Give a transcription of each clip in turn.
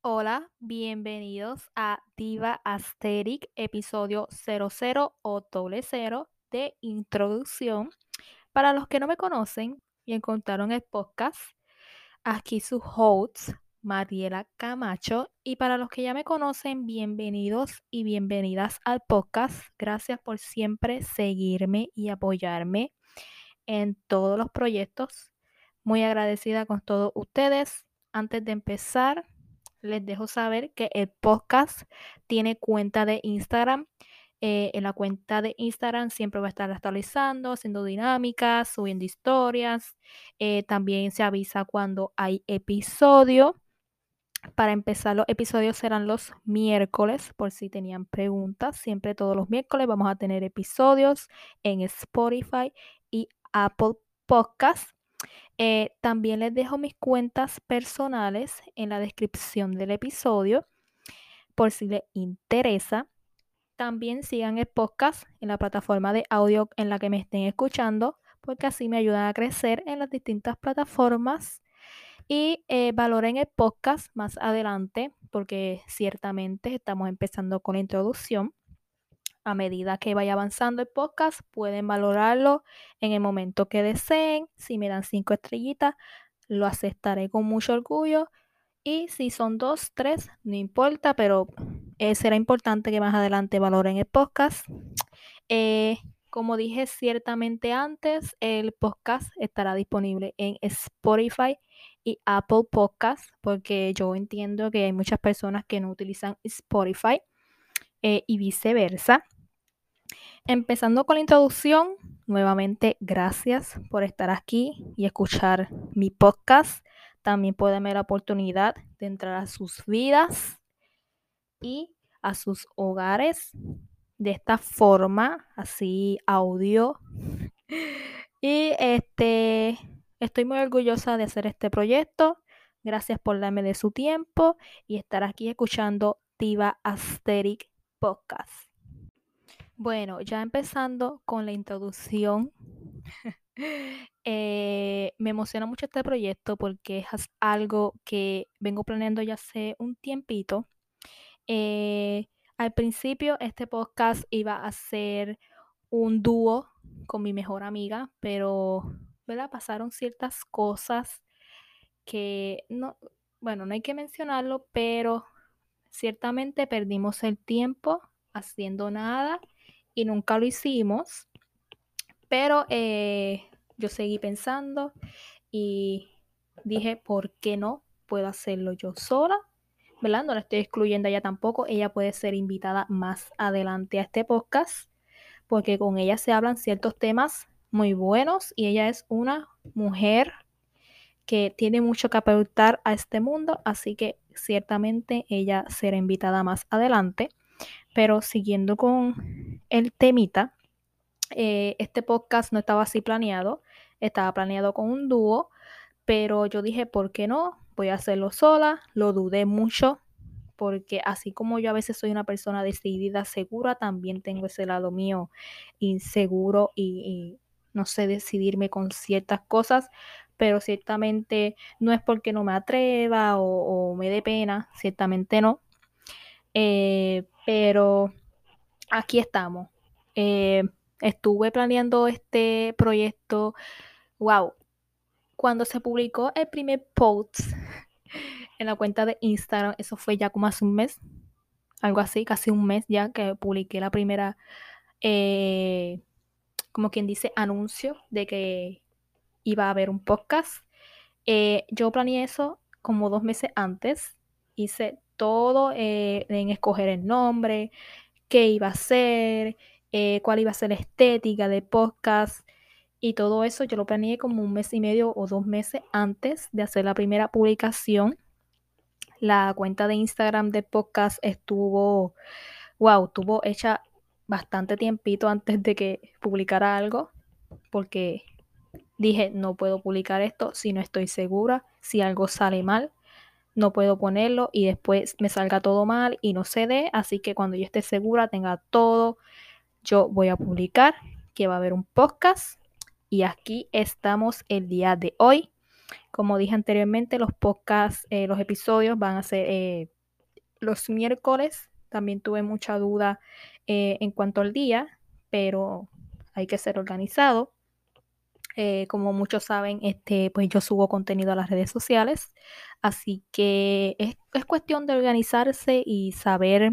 Hola, bienvenidos a Diva Asteric, episodio 00 o doble cero de introducción. Para los que no me conocen y encontraron el podcast, aquí su host, Mariela Camacho. Y para los que ya me conocen, bienvenidos y bienvenidas al podcast. Gracias por siempre seguirme y apoyarme en todos los proyectos. Muy agradecida con todos ustedes. Antes de empezar, les dejo saber que el podcast tiene cuenta de Instagram. Eh, en la cuenta de Instagram siempre va a estar actualizando, haciendo dinámicas, subiendo historias. Eh, también se avisa cuando hay episodio. Para empezar, los episodios serán los miércoles, por si tenían preguntas. Siempre todos los miércoles vamos a tener episodios en Spotify y Apple Podcasts. Eh, también les dejo mis cuentas personales en la descripción del episodio por si les interesa. También sigan el podcast en la plataforma de audio en la que me estén escuchando, porque así me ayudan a crecer en las distintas plataformas. Y eh, valoren el podcast más adelante, porque ciertamente estamos empezando con la introducción a medida que vaya avanzando el podcast, pueden valorarlo en el momento que deseen. Si me dan cinco estrellitas, lo aceptaré con mucho orgullo. Y si son dos, tres, no importa, pero eh, será importante que más adelante valoren el podcast. Eh, como dije ciertamente antes, el podcast estará disponible en Spotify y Apple Podcast, porque yo entiendo que hay muchas personas que no utilizan Spotify eh, y viceversa. Empezando con la introducción, nuevamente gracias por estar aquí y escuchar mi podcast. También pueden ver la oportunidad de entrar a sus vidas y a sus hogares de esta forma, así audio. Y este estoy muy orgullosa de hacer este proyecto. Gracias por darme de su tiempo y estar aquí escuchando Tiva Asteric Podcast. Bueno, ya empezando con la introducción, eh, me emociona mucho este proyecto porque es algo que vengo planeando ya hace un tiempito. Eh, al principio este podcast iba a ser un dúo con mi mejor amiga, pero ¿verdad? pasaron ciertas cosas que no, bueno, no hay que mencionarlo, pero ciertamente perdimos el tiempo haciendo nada y nunca lo hicimos. Pero eh, yo seguí pensando y dije, ¿por qué no puedo hacerlo yo sola? ¿Verdad? No la estoy excluyendo a ella tampoco. Ella puede ser invitada más adelante a este podcast porque con ella se hablan ciertos temas muy buenos y ella es una mujer que tiene mucho que aportar a este mundo, así que ciertamente ella será invitada más adelante. Pero siguiendo con el temita, eh, este podcast no estaba así planeado, estaba planeado con un dúo, pero yo dije, ¿por qué no? Voy a hacerlo sola, lo dudé mucho, porque así como yo a veces soy una persona decidida, segura, también tengo ese lado mío inseguro y, no sé decidirme con ciertas cosas, pero ciertamente no es porque no me atreva o, me dé pena, ciertamente no. Eh, pero aquí estamos. Eh, estuve planeando este proyecto. Wow. Cuando se publicó el primer post en la cuenta de Instagram, eso fue ya como hace un mes, algo así, casi un mes ya que publiqué la primera, eh, como quien dice, anuncio de que iba a haber un podcast. Eh, yo planeé eso como dos meses antes. Hice todo eh, en escoger el nombre, qué iba a ser, eh, cuál iba a ser la estética de podcast y todo eso yo lo planeé como un mes y medio o dos meses antes de hacer la primera publicación. La cuenta de Instagram de podcast estuvo, wow, estuvo hecha bastante tiempito antes de que publicara algo, porque dije, no puedo publicar esto si no estoy segura, si algo sale mal no puedo ponerlo y después me salga todo mal y no se dé. Así que cuando yo esté segura, tenga todo, yo voy a publicar que va a haber un podcast y aquí estamos el día de hoy. Como dije anteriormente, los podcasts, eh, los episodios van a ser eh, los miércoles. También tuve mucha duda eh, en cuanto al día, pero hay que ser organizado. como muchos saben, este, pues yo subo contenido a las redes sociales, así que es, es cuestión de organizarse y saber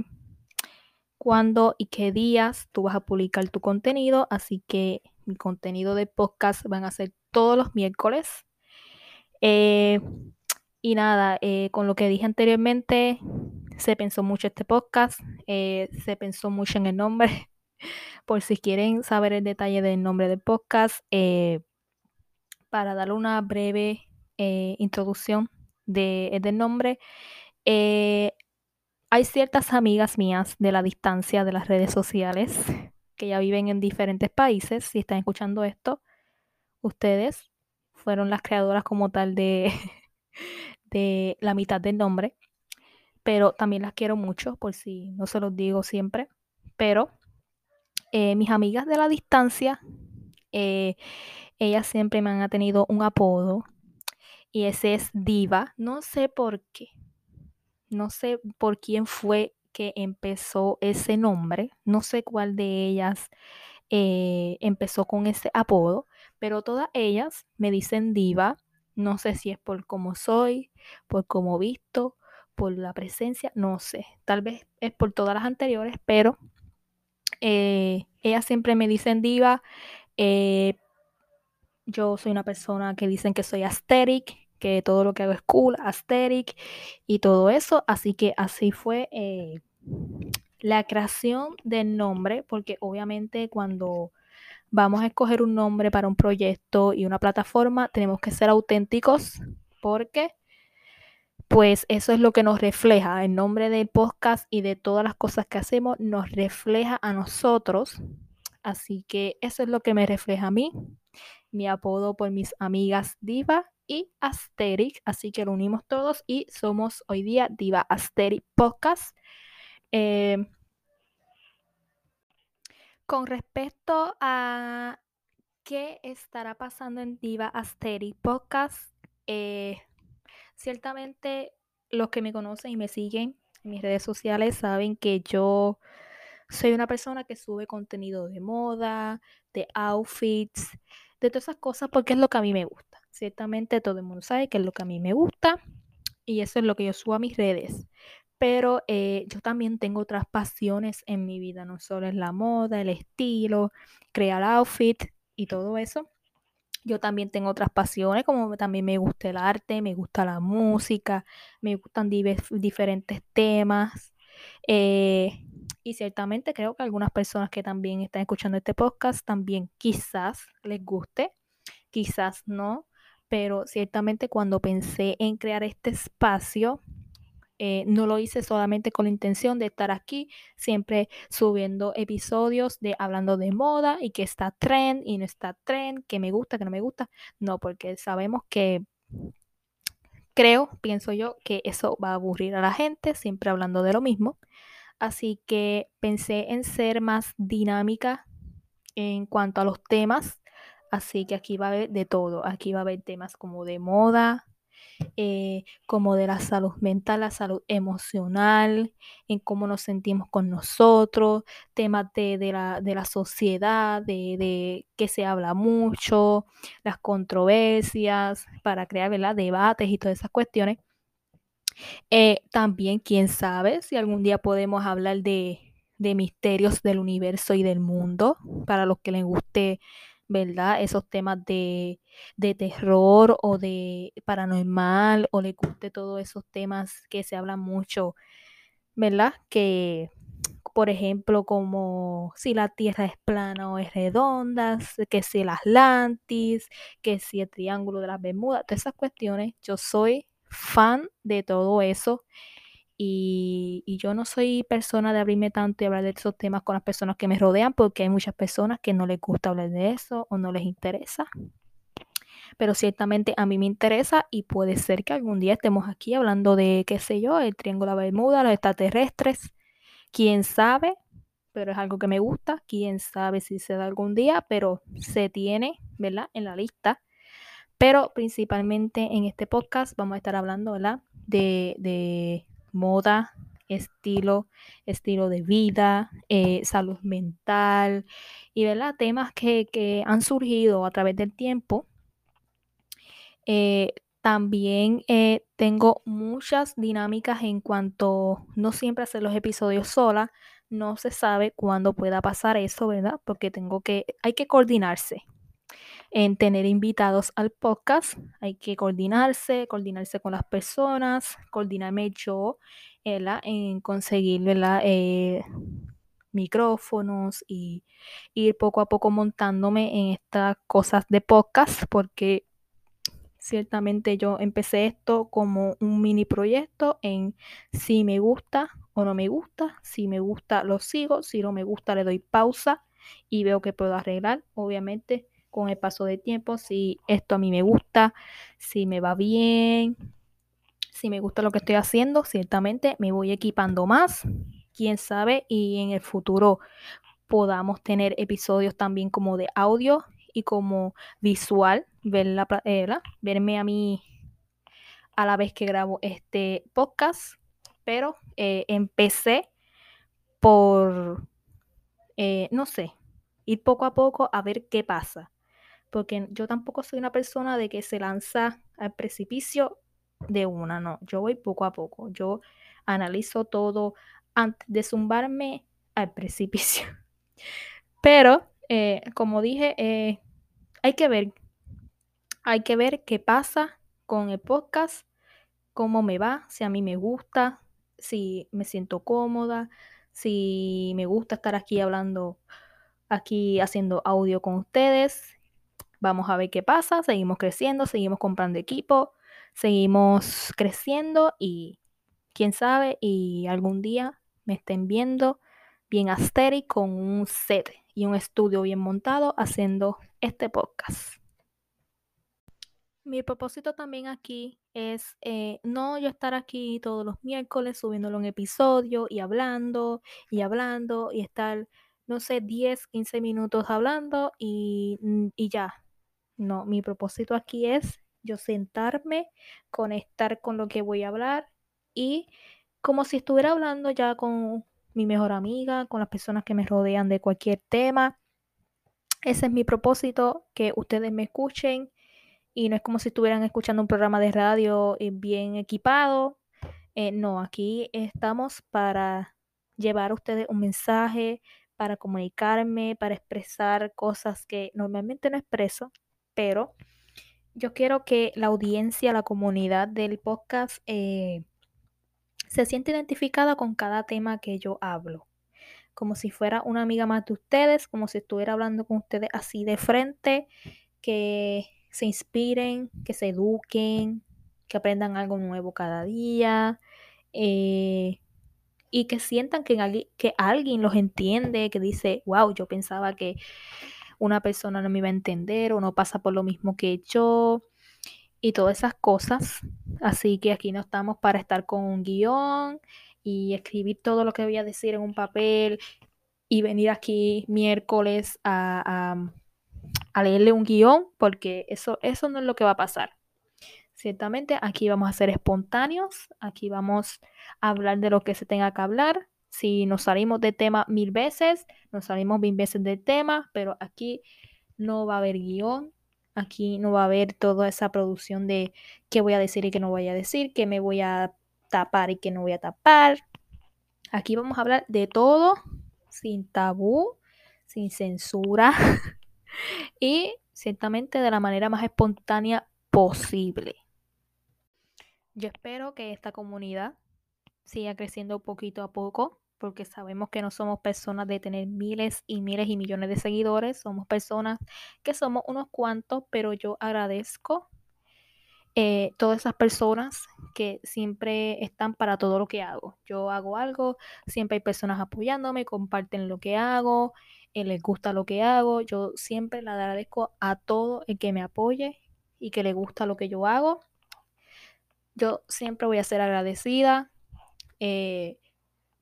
cuándo y qué días tú vas a publicar tu contenido. Así que mi contenido de podcast van a ser todos los miércoles. Eh, y nada, eh, con lo que dije anteriormente, se pensó mucho este podcast, eh, se pensó mucho en el nombre. Por si quieren saber el detalle del nombre del podcast, para darle una breve introducción de, del nombre, hay ciertas amigas mías de la distancia de las redes sociales que ya viven en diferentes países. Si están escuchando esto, ustedes fueron las creadoras como tal de, de la mitad del nombre. Pero también las quiero mucho, por si no se los digo siempre. Pero eh, mis amigas de la distancia, eh, ellas siempre me han tenido un apodo. Y ese es Diva. No sé por qué no sé por quién fue que empezó ese nombre, no sé cuál de ellas eh, empezó con ese apodo, pero todas ellas me dicen diva, no sé si es por cómo soy, por cómo visto, por la presencia, no sé, tal vez es por todas las anteriores, pero eh, ellas siempre me dicen diva, eh, yo soy una persona que dicen que soy asteric, que todo lo que hago es cool, aesthetic y todo eso. Así que así fue eh, la creación del nombre, porque obviamente cuando vamos a escoger un nombre para un proyecto y una plataforma, tenemos que ser auténticos porque pues eso es lo que nos refleja. El nombre del podcast y de todas las cosas que hacemos nos refleja a nosotros. Así que eso es lo que me refleja a mí. Mi apodo por mis amigas Diva y Asterix, así que lo unimos todos y somos hoy día Diva Asterix Podcast. Eh, con respecto a qué estará pasando en Diva Asterix Podcast, eh, ciertamente los que me conocen y me siguen en mis redes sociales saben que yo soy una persona que sube contenido de moda, de outfits, de todas esas cosas porque es lo que a mí me gusta. Ciertamente todo el mundo sabe que es lo que a mí me gusta y eso es lo que yo subo a mis redes. Pero eh, yo también tengo otras pasiones en mi vida, no solo es la moda, el estilo, crear outfit y todo eso. Yo también tengo otras pasiones, como también me gusta el arte, me gusta la música, me gustan diferentes temas. Eh, y ciertamente creo que algunas personas que también están escuchando este podcast también quizás les guste, quizás no pero ciertamente cuando pensé en crear este espacio, eh, no lo hice solamente con la intención de estar aquí, siempre subiendo episodios de hablando de moda y que está trend y no está trend, que me gusta, que no me gusta. No, porque sabemos que creo, pienso yo, que eso va a aburrir a la gente, siempre hablando de lo mismo. Así que pensé en ser más dinámica en cuanto a los temas Así que aquí va a haber de todo. Aquí va a haber temas como de moda, eh, como de la salud mental, la salud emocional, en cómo nos sentimos con nosotros, temas de, la, de la, sociedad, de, de, que se habla mucho, las controversias, para crear debates y todas esas cuestiones. Eh, también, quién sabe si algún día podemos hablar de, de misterios del universo y del mundo, para los que les guste ¿verdad? Esos temas de, terror o de paranormal o le guste todos esos temas que se hablan mucho, ¿verdad? Que, por ejemplo, como si la Tierra es plana o es redonda, que si el Atlantis, que si el Triángulo de las Bermudas, todas esas cuestiones, yo soy fan de todo eso y, yo no soy persona de abrirme tanto y hablar de esos temas con las personas que me rodean porque hay muchas personas que no les gusta hablar de eso o no les interesa. Pero ciertamente a mí me interesa y puede ser que algún día estemos aquí hablando de, qué sé yo, el Triángulo de Bermuda, los extraterrestres. Quién sabe, pero es algo que me gusta. Quién sabe si se da algún día, pero se tiene, ¿verdad? En la lista. Pero principalmente en este podcast vamos a estar hablando, ¿verdad? De, de moda, estilo, estilo de vida, eh, salud mental y ¿verdad? temas que, que, han surgido a través del tiempo. Eh, también eh, tengo muchas dinámicas en cuanto no siempre hacer los episodios sola. No se sabe cuándo pueda pasar eso, ¿verdad? Porque tengo que, hay que coordinarse en tener invitados al podcast. Hay que coordinarse, coordinarse con las personas, coordinarme yo en conseguir eh, micrófonos y ir poco a poco montándome en estas cosas de podcast porque ciertamente yo empecé esto como un mini proyecto en si me gusta o no me gusta, si me gusta lo sigo, si no me gusta le doy pausa y veo que puedo arreglar, obviamente con el paso de tiempo, si esto a mí me gusta, si me va bien, si me gusta lo que estoy haciendo, ciertamente me voy equipando más, quién sabe, y en el futuro podamos tener episodios también como de audio y como visual, ver la, eh, verme a mí a la vez que grabo este podcast, pero eh, empecé por, eh, no sé, ir poco a poco a ver qué pasa, porque yo tampoco soy una persona de que se lanza al precipicio de una, no, yo voy poco a poco, yo analizo todo antes de zumbarme al precipicio. Pero, eh, como dije, eh, hay que ver, hay que ver qué pasa con el podcast, cómo me va, si a mí me gusta, si me siento cómoda, si me gusta estar aquí hablando, aquí haciendo audio con ustedes. Vamos a ver qué pasa, seguimos creciendo, seguimos comprando equipo, seguimos creciendo y quién sabe, y algún día me estén viendo bien astérico con un set y un estudio bien montado haciendo este podcast. Mi propósito también aquí es eh, no yo estar aquí todos los miércoles subiéndolo un episodio y hablando y hablando y estar, no sé, 10, 15 minutos hablando y, y ya. No, mi propósito aquí es yo sentarme, conectar con lo que voy a hablar y como si estuviera hablando ya con mi mejor amiga, con las personas que me rodean de cualquier tema. Ese es mi propósito, que ustedes me escuchen y no es como si estuvieran escuchando un programa de radio eh, bien equipado. Eh, no, aquí estamos para llevar a ustedes un mensaje, para comunicarme, para expresar cosas que normalmente no expreso, pero yo quiero que la audiencia, la comunidad del podcast eh, se siente identificada con cada tema que yo hablo. Como si fuera una amiga más de ustedes, como si estuviera hablando con ustedes así de frente, que se inspiren, que se eduquen, que aprendan algo nuevo cada día eh, y que sientan que, que alguien los entiende, que dice, wow, yo pensaba que una persona no me iba a entender o no pasa por lo mismo que yo y todas esas cosas. Así que aquí no estamos para estar con un guion y escribir todo lo que voy a decir en un papel y venir aquí miércoles a, leerle un guion porque eso, eso no es lo que va a pasar. Ciertamente aquí vamos a ser espontáneos, aquí vamos a hablar de lo que se tenga que hablar si nos salimos de tema mil veces, nos salimos mil veces del tema, pero aquí no va a haber guion, aquí no va a haber toda esa producción de qué voy a decir y qué no voy a decir, qué me voy a tapar y qué no voy a tapar. Aquí vamos a hablar de todo sin tabú, sin censura y ciertamente de la manera más espontánea posible. Yo espero que esta comunidad siga creciendo poquito a poco porque sabemos que no somos personas de tener miles y miles y millones de seguidores, somos personas que somos unos cuantos, pero yo agradezco eh, todas esas personas que siempre están para todo lo que hago. Yo hago algo, siempre hay personas apoyándome, comparten lo que hago, eh, les gusta lo que hago. Yo siempre le agradezco a todo el que me apoye y que le gusta lo que yo hago. Yo siempre voy a ser agradecida. Eh,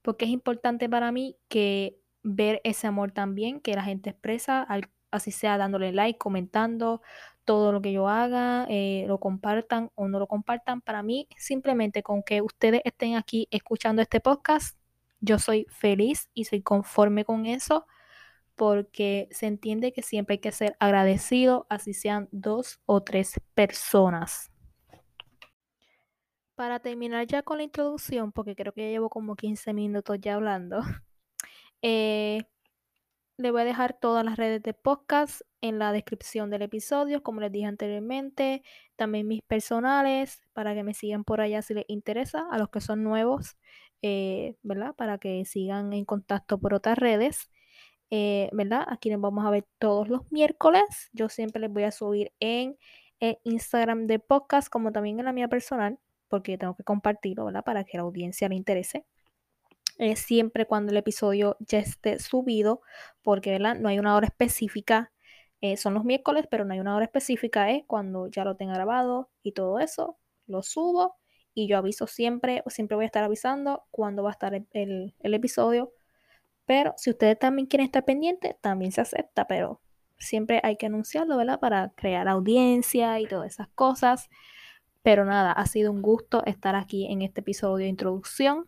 porque es importante para mí que ver ese amor también que la gente expresa así sea dándole like, comentando todo lo que yo haga, eh, lo compartan o no lo compartan. Para mí, simplemente con que ustedes estén aquí escuchando este podcast, yo soy feliz y soy conforme con eso porque se entiende que siempre hay que ser agradecido, así sean dos o tres personas. Para terminar ya con la introducción, porque creo que ya llevo como 15 minutos ya hablando, eh, le voy a dejar todas las redes de podcast en la descripción del episodio, como les dije anteriormente, también mis personales, para que me sigan por allá si les interesa, a los que son nuevos, eh, ¿verdad? Para que sigan en contacto por otras redes. Eh, ¿verdad? Aquí nos vamos a ver todos los miércoles. Yo siempre les voy a subir en el Instagram de podcast, como también en la mía personal, porque tengo que compartirlo, ¿verdad? Para que la audiencia le interese. Es siempre cuando el episodio ya esté subido, porque, ¿verdad? No hay una hora específica. Eh, son los miércoles, pero no hay una hora específica, es cuando ya lo tenga grabado y todo eso, lo subo y yo aviso siempre, o siempre voy a estar avisando cuando va a estar el episodio pero si ustedes también quieren estar pendientes, también se acepta, pero siempre hay que anunciarlo, ¿verdad? Para crear audiencia y todas esas cosas. Pero nada, ha sido un gusto estar aquí en este episodio de introducción.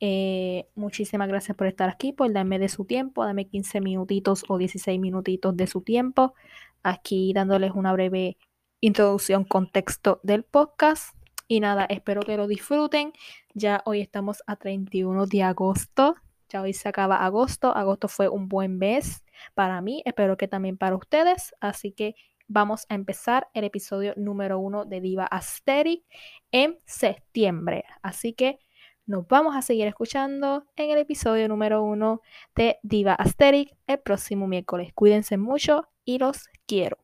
Eh, muchísimas gracias por estar aquí, por darme de su tiempo, darme 15 minutitos o 16 minutitos de su tiempo, aquí dándoles una breve introducción, contexto del podcast. Y nada, espero que lo disfruten. Ya hoy estamos a 31 de agosto ya hoy se acaba agosto. Agosto fue un buen mes para mí. Espero que también para ustedes. Así que vamos a empezar el episodio número uno de Diva Aesthetic en septiembre. Así que nos vamos a seguir escuchando en el episodio número uno de Diva Aesthetic el próximo miércoles. Cuídense mucho y los quiero.